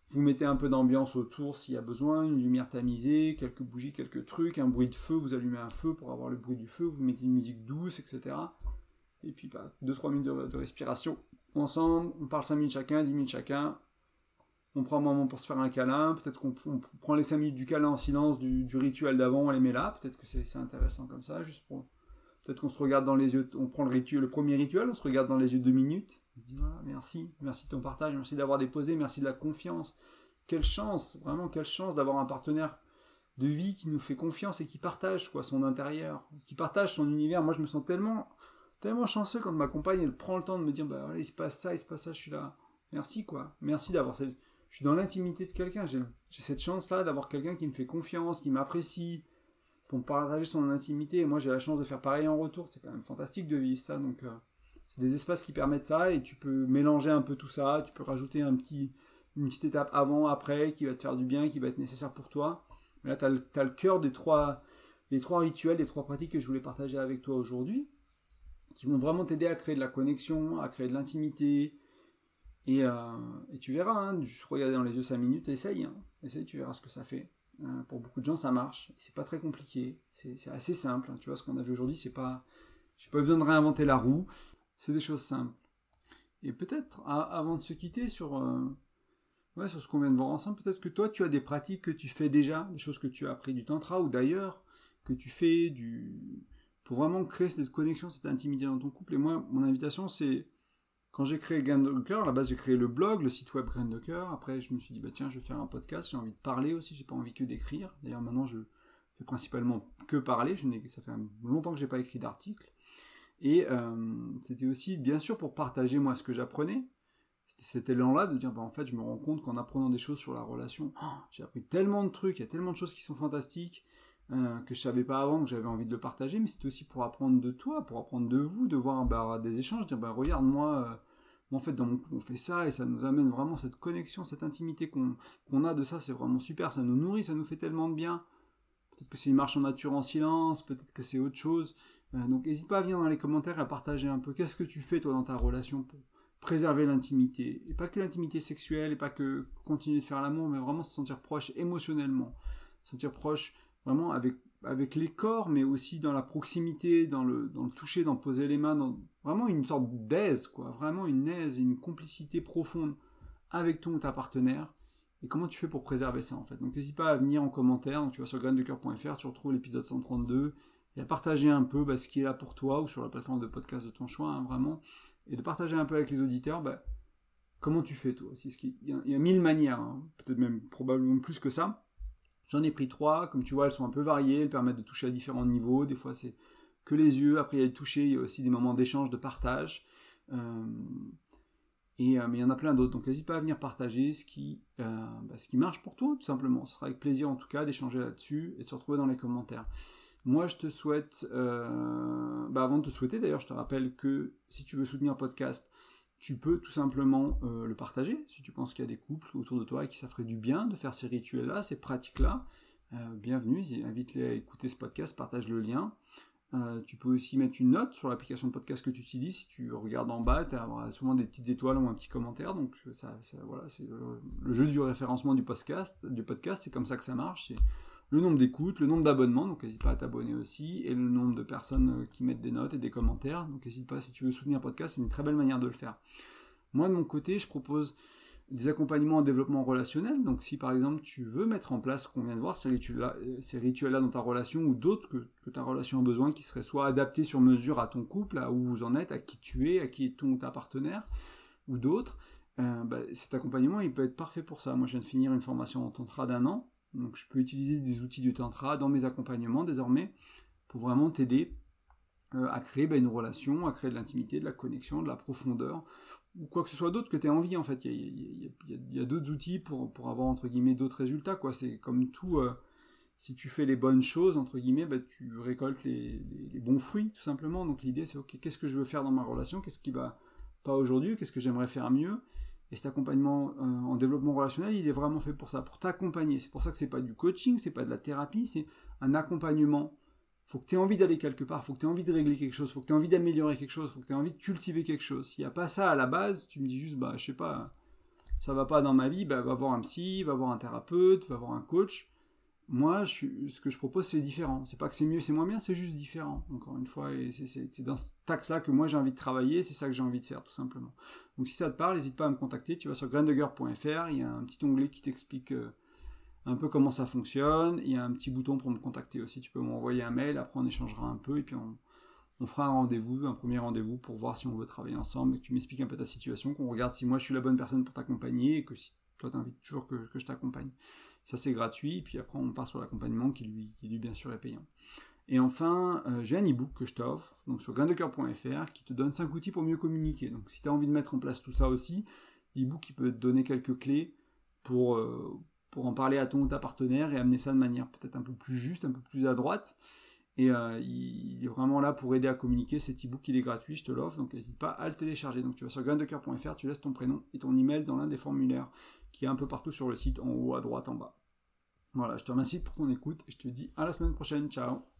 Vous mettez un peu d'ambiance autour s'il y a besoin, une lumière tamisée, quelques bougies, quelques trucs, un bruit de feu, vous allumez un feu pour avoir le bruit du feu, vous mettez une musique douce, etc. Et puis 2-3 bah, minutes de, respiration ensemble, on parle 5 minutes chacun, 10 minutes chacun, on prend un moment pour se faire un câlin, peut-être qu'on prend les 5 minutes du câlin en silence du, rituel d'avant, on les met là, peut-être que c'est intéressant comme ça, juste. Peut-être qu'on se regarde dans les yeux, on prend le, rituel, le premier rituel, on se regarde dans les yeux deux minutes, on se dit voilà, merci, merci de ton partage, merci d'avoir déposé, merci de la confiance. Quelle chance, vraiment quelle chance d'avoir un partenaire de vie qui nous fait confiance et qui partage quoi, son intérieur, qui partage son univers. Moi je me sens tellement tellement chanceux quand ma compagne elle prend le temps de me dire bah il se passe ça, il se passe ça, je suis là. Merci quoi. Merci d'avoir cette je suis dans l'intimité de quelqu'un, j'ai cette chance là d'avoir quelqu'un qui me fait confiance, qui m'apprécie pour me partager son intimité. Et moi j'ai la chance de faire pareil en retour, c'est quand même fantastique de vivre ça. Donc euh, c'est des espaces qui permettent ça. Et tu peux mélanger un peu tout ça, tu peux rajouter un petit une petite étape avant, après, qui va te faire du bien, qui va être nécessaire pour toi. Mais là, tu as, le cœur des trois, des trois rituels, des trois pratiques que je voulais partager avec toi aujourd'hui qui vont vraiment t'aider à créer de la connexion, à créer de l'intimité. Et, euh, tu verras, hein, juste regarder dans les yeux 5 minutes, essaye, hein, essaye, tu verras ce que ça fait. Euh, pour beaucoup de gens, ça marche. C'est pas très compliqué, c'est assez simple. Hein. tu vois, ce qu'on a vu aujourd'hui, c'est pas, j'ai pas besoin de réinventer la roue. C'est des choses simples. Et peut-être, avant de se quitter sur, euh, ouais, sur ce qu'on vient de voir ensemble, peut-être que toi, tu as des pratiques que tu fais déjà, des choses que tu as appris du tantra ou d'ailleurs, que tu fais du, pour vraiment créer cette connexion, cette intimité dans ton couple. Et moi, mon invitation, c'est quand j'ai créé Grain de Cœur, à la base, j'ai créé le blog, le site web Grain de Cœur. Après, je me suis dit, bah, tiens, je vais faire un podcast, j'ai envie de parler aussi, j'ai pas envie que d'écrire. D'ailleurs, maintenant, je fais principalement que parler. Je ça fait longtemps que j'ai pas écrit d'article. Et euh, c'était aussi, bien sûr, pour partager moi ce que j'apprenais. C'était cet élan-là de dire, bah, en fait, je me rends compte qu'en apprenant des choses sur la relation, oh, j'ai appris tellement de trucs, il y a tellement de choses qui sont fantastiques. Euh, que je savais pas avant, que j'avais envie de le partager, mais c'était aussi pour apprendre de toi, pour apprendre de vous, de voir bah, des échanges, dire bah, regarde moi, euh, en fait on fait ça et ça nous amène vraiment cette connexion, cette intimité qu'on a de ça, c'est vraiment super, ça nous nourrit, ça nous fait tellement de bien. Peut-être que c'est une marche en nature en silence, peut-être que c'est autre chose. Euh, donc n'hésite pas à venir dans les commentaires et à partager un peu qu'est-ce que tu fais toi dans ta relation pour préserver l'intimité? Et pas que l'intimité sexuelle, et pas que continuer de faire l'amour, mais vraiment se sentir proche émotionnellement. Se sentir proche vraiment avec, avec les corps, mais aussi dans la proximité, dans le, dans le toucher, dans poser les mains, dans vraiment une sorte d'aise, quoi. Vraiment une aise, une complicité profonde avec ton ou ta partenaire. Et comment tu fais pour préserver ça, en fait? Donc n'hésite pas à venir en commentaire. Donc, tu vas sur graindecoeur.fr, tu retrouves l'épisode 132 et à partager un peu bah, ce qui est là pour toi ou sur la plateforme de podcast de ton choix, hein, vraiment. Et de partager un peu avec les auditeurs, bah, comment tu fais toi Il y a mille manières, hein. peut-être même probablement plus que ça. J'en ai pris trois, comme tu vois, elles sont un peu variées, elles permettent de toucher à différents niveaux. Des fois, c'est que les yeux, après, il y a le toucher, il y a aussi des moments d'échange, de partage. Euh, et, euh, mais il y en a plein d'autres, donc n'hésite pas à venir partager ce qui, euh, bah, ce qui marche pour toi, tout simplement. Ce sera avec plaisir, en tout cas, d'échanger là-dessus et de se retrouver dans les commentaires. Moi, je te souhaite, bah, avant de te souhaiter, d'ailleurs, je te rappelle que si tu veux soutenir un podcast, tu peux tout simplement euh, le partager si tu penses qu'il y a des couples autour de toi et qui ça ferait du bien de faire ces rituels-là, ces pratiques-là. Euh, bienvenue, invite-les à écouter ce podcast, partage le lien. Euh, tu peux aussi mettre une note sur l'application de podcast que tu utilises. Si tu regardes en bas, tu as souvent des petites étoiles ou un petit commentaire. Donc ça, voilà, c'est le, jeu du référencement du podcast. Du podcast, c'est comme ça que ça marche le nombre d'écoutes, le nombre d'abonnements, donc n'hésite pas à t'abonner aussi, et le nombre de personnes euh, qui mettent des notes et des commentaires. Donc n'hésite pas, si tu veux soutenir un podcast, c'est une très belle manière de le faire. Moi, de mon côté, je propose des accompagnements en développement relationnel. Donc si par exemple tu veux mettre en place ce qu'on vient de voir, ces rituels-là dans ta relation ou d'autres que, ta relation a besoin, qui seraient soit adaptés sur mesure à ton couple, à où vous en êtes, à qui tu es, à qui est ton ou ta partenaire, ou d'autres, euh, bah, cet accompagnement il peut être parfait pour ça. Moi je viens de finir une formation en tantra d'un an, donc je peux utiliser des outils du tantra dans mes accompagnements désormais pour vraiment t'aider euh, à créer bah, une relation, à créer de l'intimité, de la connexion, de la profondeur, ou quoi que ce soit d'autre que tu aies envie en fait. Il y a, d'autres outils pour, avoir entre guillemets d'autres résultats. quoi. C'est comme tout, euh, si tu fais les bonnes choses, entre guillemets, bah, tu récoltes les, bons fruits, tout simplement. Donc l'idée, c'est, ok, qu'est-ce que je veux faire dans ma relation? Qu'est-ce qui va pas aujourd'hui? Qu'est-ce que j'aimerais faire mieux? Et cet accompagnement euh, en développement relationnel, il est vraiment fait pour ça, pour t'accompagner. C'est pour ça que c'est pas du coaching, c'est pas de la thérapie, c'est un accompagnement. Faut que tu aies envie d'aller quelque part, faut que tu aies envie de régler quelque chose, faut que tu aies envie d'améliorer quelque chose, faut que tu aies envie de cultiver quelque chose. S'il n'y a pas ça à la base, tu me dis juste, bah, je sais pas, ça va pas dans ma vie, bah, va voir un psy, va voir un thérapeute, va voir un coach moi, ce que je propose, c'est différent. C'est pas que c'est mieux, c'est moins bien, c'est juste différent. Encore une fois, c'est dans ce axe-là que moi j'ai envie de travailler, c'est ça que j'ai envie de faire, tout simplement. Donc si ça te parle, n'hésite pas à me contacter. Tu vas sur graindegger.fr, il y a un petit onglet qui t'explique euh, un peu comment ça fonctionne. Il y a un petit bouton pour me contacter aussi. Tu peux m'envoyer un mail, après on échangera un peu, et puis on, fera un rendez-vous, un premier rendez-vous pour voir si on veut travailler ensemble, et que tu m'expliques un peu ta situation, qu'on regarde si moi je suis la bonne personne pour t'accompagner, et que si toi tu invites toujours que je t'accompagne. Ça, c'est gratuit. Puis après, on part sur l'accompagnement qui lui, qui lui, bien sûr, est payant. Et enfin, euh, j'ai un e-book que je t'offre, donc sur graindecoeur.fr, qui te donne 5 outils pour mieux communiquer. Donc si tu as envie de mettre en place tout ça aussi, l'e-book qui peut te donner quelques clés pour, euh, pour en parler à ton ou ta partenaire et amener ça de manière peut-être un peu plus juste, un peu plus à droite. Et euh, il est vraiment là pour aider à communiquer. Cet e-book, il est gratuit, je te l'offre, donc n'hésite pas à le télécharger. Donc tu vas sur graindecoeur.fr, tu laisses ton prénom et ton email dans l'un des formulaires qui est un peu partout sur le site, en haut, à droite, en bas. Voilà, je te remercie pour ton écoute et je te dis à la semaine prochaine. Ciao